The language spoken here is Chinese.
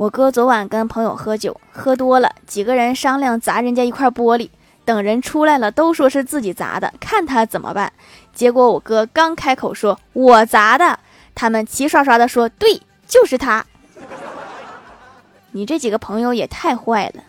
我哥昨晚跟朋友喝酒喝多了几个人商量砸人家一块玻璃等人出来了都说是自己砸的看他怎么办。结果我哥刚开口说我砸的他们齐刷刷的说对就是他你这几个朋友也太坏了。